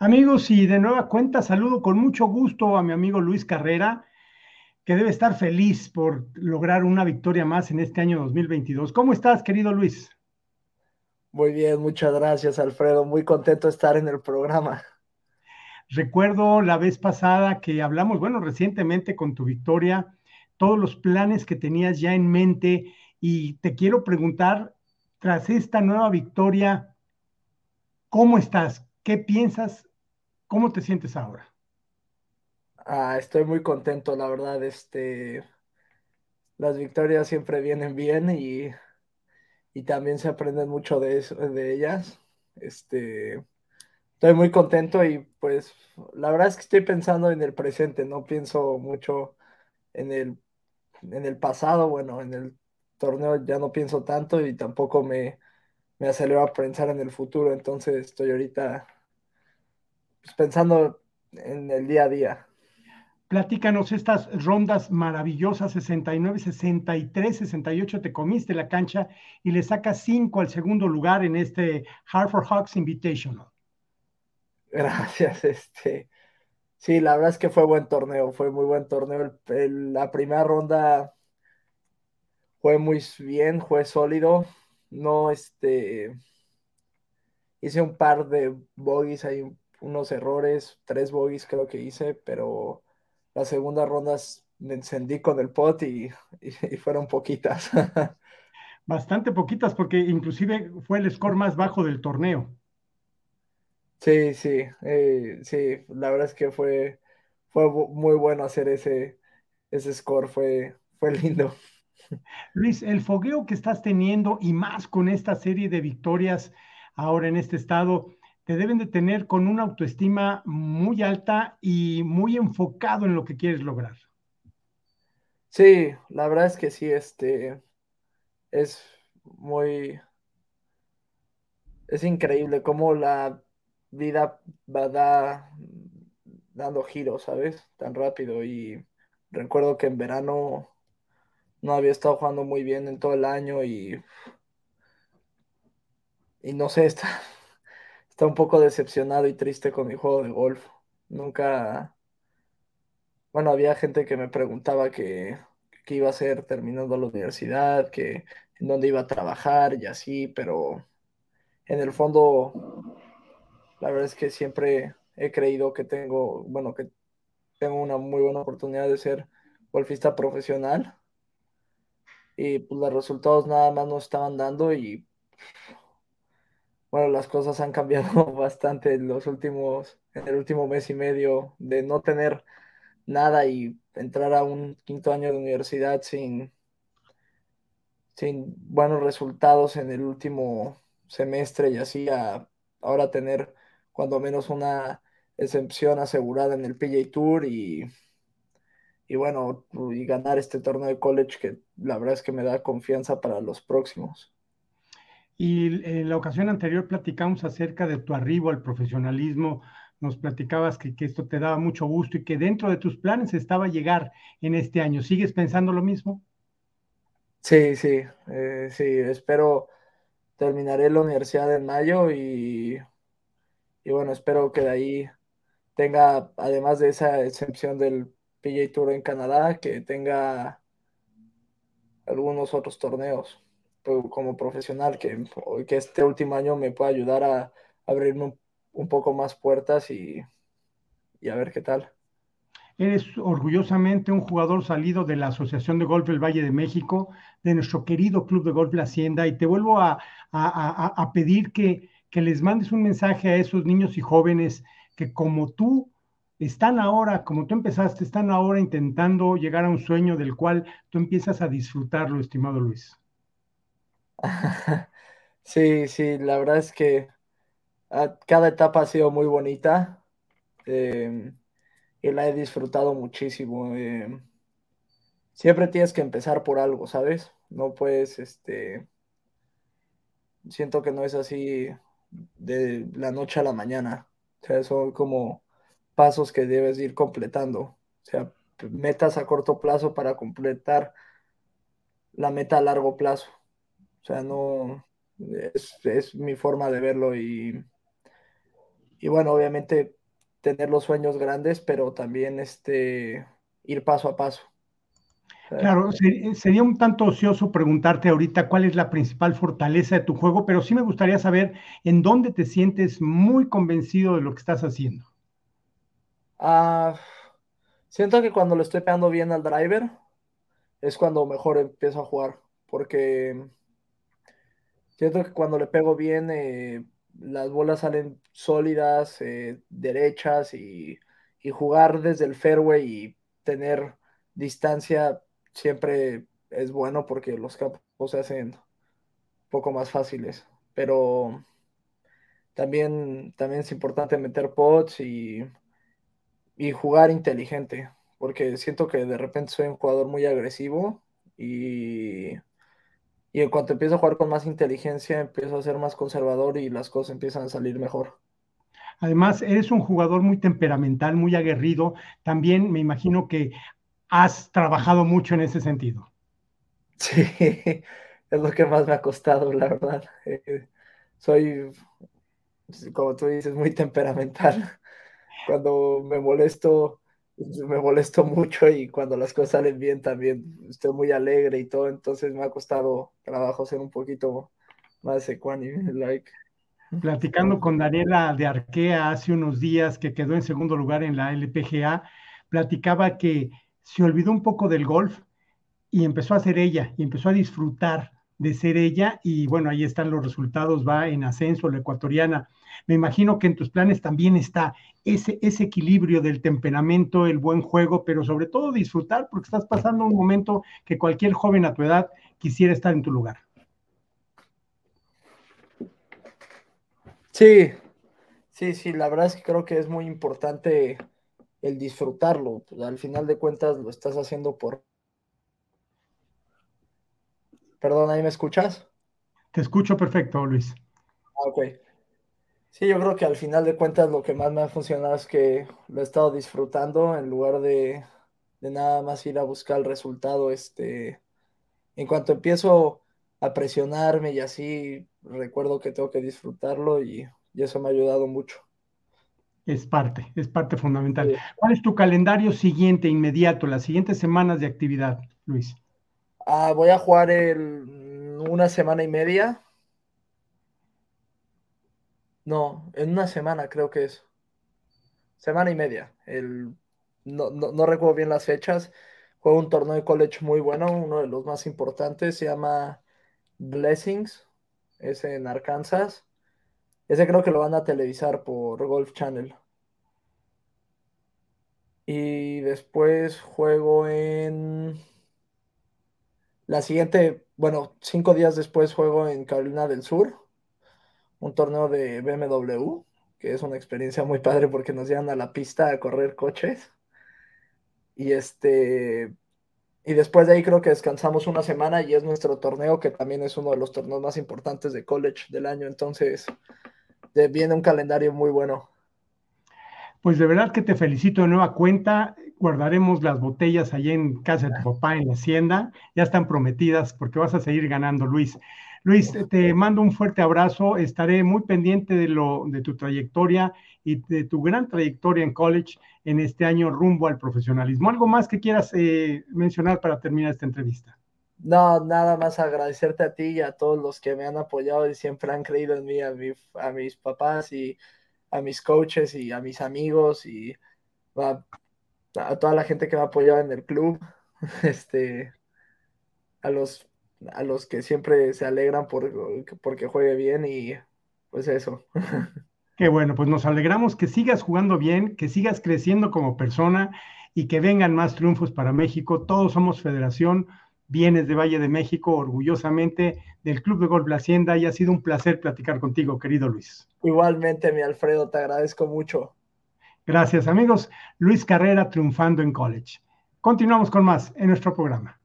Amigos, y de nueva cuenta saludo con mucho gusto a mi amigo Luis Carrera, que debe estar feliz por lograr una victoria más en este año 2022. ¿Cómo estás, querido Luis? Muy bien, muchas gracias, Alfredo. Muy contento de estar en el programa. Recuerdo la vez pasada que hablamos, bueno, recientemente con tu victoria, todos los planes que tenías ya en mente y te quiero preguntar, tras esta nueva victoria, ¿cómo estás? ¿Qué piensas ¿Cómo te sientes ahora? Ah, estoy muy contento, la verdad. Este, las victorias siempre vienen bien y, y también se aprenden mucho de, eso, de ellas. Este, estoy muy contento y pues la verdad es que estoy pensando en el presente, no pienso mucho en el, en el pasado, bueno, en el torneo ya no pienso tanto y tampoco me, me acelero a pensar en el futuro, entonces estoy ahorita pues, pensando en el día a día. Platícanos estas rondas maravillosas, 69, 63, 68, te comiste la cancha y le sacas 5 al segundo lugar en este Hartford Hawks Invitational. Gracias, este. Sí, la verdad es que fue buen torneo, fue muy buen torneo. la primera ronda fue muy bien, fue sólido. No, este. Hice un par de bogies ahí unos errores, tres bogies creo que hice, pero las segundas rondas me encendí con el pot y, fueron poquitas. Bastante poquitas porque inclusive fue el score más bajo del torneo. Sí, sí, eh, sí, la verdad es que fue, fue muy bueno hacer ese, ese score, fue, fue lindo. Luis, el fogueo que estás teniendo y más con esta serie de victorias ahora en este estado, te deben de tener con una autoestima muy alta y muy enfocado en lo que quieres lograr. Sí, la verdad es que sí, este es muy es increíble cómo la vida va dando giros, ¿sabes? Tan rápido y recuerdo que en verano no había estado jugando muy bien en todo el año y y no sé, está está un poco decepcionado y triste con mi juego de golf. Nunca, bueno, había gente que me preguntaba qué iba a hacer terminando la universidad, que en dónde iba a trabajar y así, pero en el fondo, la verdad es que siempre he creído que tengo, bueno, que tengo una muy buena oportunidad de ser golfista profesional. Y pues los resultados nada más no estaban dando y bueno, las cosas han cambiado bastante en los últimos, en el último mes y medio de no tener nada y entrar a un quinto año de universidad sin, sin buenos resultados en el último semestre y así a ahora tener cuando menos una excepción asegurada en el PJ Tour y, y bueno, y ganar este torneo de college que la verdad es que me da confianza para los próximos. Y en la ocasión anterior platicamos acerca de tu arribo al profesionalismo, nos platicabas que, esto te daba mucho gusto y que dentro de tus planes estaba llegar en este año. ¿Sigues pensando lo mismo? Sí, sí, eh, sí, espero terminaré la universidad en mayo y, y bueno, espero que de ahí tenga, además de esa excepción del PJ Tour en Canadá, que tenga algunos otros torneos como profesional, que, que este último año me pueda ayudar a, abrirme un, poco más puertas y, y a ver qué tal. Eres orgullosamente un jugador salido de la Asociación de Golf del Valle de México, de nuestro querido Club de Golf La Hacienda, y te vuelvo a, a, a, pedir que, que, les mandes un mensaje a esos niños y jóvenes que como tú están ahora, como tú empezaste, están ahora intentando llegar a un sueño del cual tú empiezas a disfrutarlo, estimado Luis. Sí, sí, la verdad es que cada etapa ha sido muy bonita em, y la he disfrutado muchísimo. Em, siempre tienes que empezar por algo, ¿sabes? No puedes, este, siento que no es así de la noche a la mañana. O sea, son como pasos que debes ir completando. O sea, metas a corto plazo para completar la meta a largo plazo. O sea, no, es, mi forma de verlo y, y bueno, obviamente tener los sueños grandes, pero también este, ir paso a paso. Claro, sería un tanto ocioso preguntarte ahorita cuál es la principal fortaleza de tu juego, pero sí me gustaría saber en dónde te sientes muy convencido de lo que estás haciendo. Ah, siento que cuando le estoy pegando bien al driver es cuando mejor empiezo a jugar, porque siento que cuando le pego bien eh, las bolas salen sólidas, eh, derechas y, y jugar desde el fairway y tener distancia siempre es bueno porque los campos se hacen un poco más fáciles, pero también, también es importante meter pots y, y jugar inteligente, porque siento que de repente soy un jugador muy agresivo y, y en cuanto empiezo a jugar con más inteligencia, empiezo a ser más conservador y las cosas empiezan a salir mejor. Además, eres un jugador muy temperamental, muy aguerrido. También me imagino que has trabajado mucho en ese sentido. Sí, es lo que más me ha costado, la verdad. Eh, soy, como tú dices, muy temperamental. Cuando me molesto, me molesto mucho y cuando las cosas salen bien también estoy muy alegre y todo, entonces me ha costado trabajo ser un poquito más ecuánime, like. Platicando con Daniela de Arkea hace unos días, que quedó en segundo lugar en la LPGA, platicaba que se olvidó un poco del golf y empezó a ser ella, y empezó a disfrutar de ser ella, y bueno, ahí están los resultados, va en ascenso la ecuatoriana. Me imagino que en tus planes también está ese, ese equilibrio del temperamento, el buen juego, pero sobre todo disfrutar, porque estás pasando un momento que cualquier joven a tu edad quisiera estar en tu lugar. Sí, sí, sí, la verdad es que creo que es muy importante el disfrutarlo. Al final de cuentas lo estás haciendo por... Perdón, ¿ahí me escuchas? Te escucho perfecto, Luis. Ah, ok. Sí, yo creo que al final de cuentas lo que más me ha funcionado es que lo he estado disfrutando en lugar de, de nada más ir a buscar el resultado. Este, en cuanto empiezo a presionarme y así, recuerdo que tengo que disfrutarlo y, y eso me ha ayudado mucho es parte, es parte fundamental. ¿Cuál es tu calendario siguiente, inmediato, las siguientes semanas de actividad, Luis? Ah, voy a jugar el, una semana y media. No, en una semana creo que es. Semana y media. El, no, no, recuerdo bien las fechas. Juego un torneo de college muy bueno, uno de los más importantes. Se llama Blessings. Es en Arkansas. Ese creo que lo van a televisar por Golf Channel. Y después juego en... La siguiente, bueno, cinco días después juego en Carolina del Sur, un torneo de BMW, que es una experiencia muy padre porque nos llevan a la pista a correr coches. Y este, y después de ahí creo que descansamos una semana y es nuestro torneo, que también es uno de los torneos más importantes de college del año. Entonces, viene un calendario muy bueno. Pues de verdad que te felicito de nueva cuenta. Guardaremos las botellas allá en casa de tu papá en la hacienda. Ya están prometidas porque vas a seguir ganando, Luis. Luis, te mando un fuerte abrazo. Estaré muy pendiente de lo de tu trayectoria y de tu gran trayectoria en college en este año rumbo al profesionalismo. ¿Algo más que quieras eh, mencionar para terminar esta entrevista? No, nada más agradecerte a ti y a todos los que me han apoyado y siempre han creído en mí, a, a mis papás y a mis coaches y a mis amigos y a, toda la gente que me ha apoyado en el club, este, a los, a los que siempre se alegran por, porque juegue bien y pues eso. Qué bueno, pues nos alegramos que sigas jugando bien, que sigas creciendo como persona y que vengan más triunfos para México. Todos somos federación vienes de Valle de México, orgullosamente del Club de Golf La Hacienda y ha sido un placer platicar contigo, querido Luis. Igualmente, mi Alfredo, te agradezco mucho. Gracias, amigos. Luis Carrera triunfando en college. Continuamos con más en nuestro programa.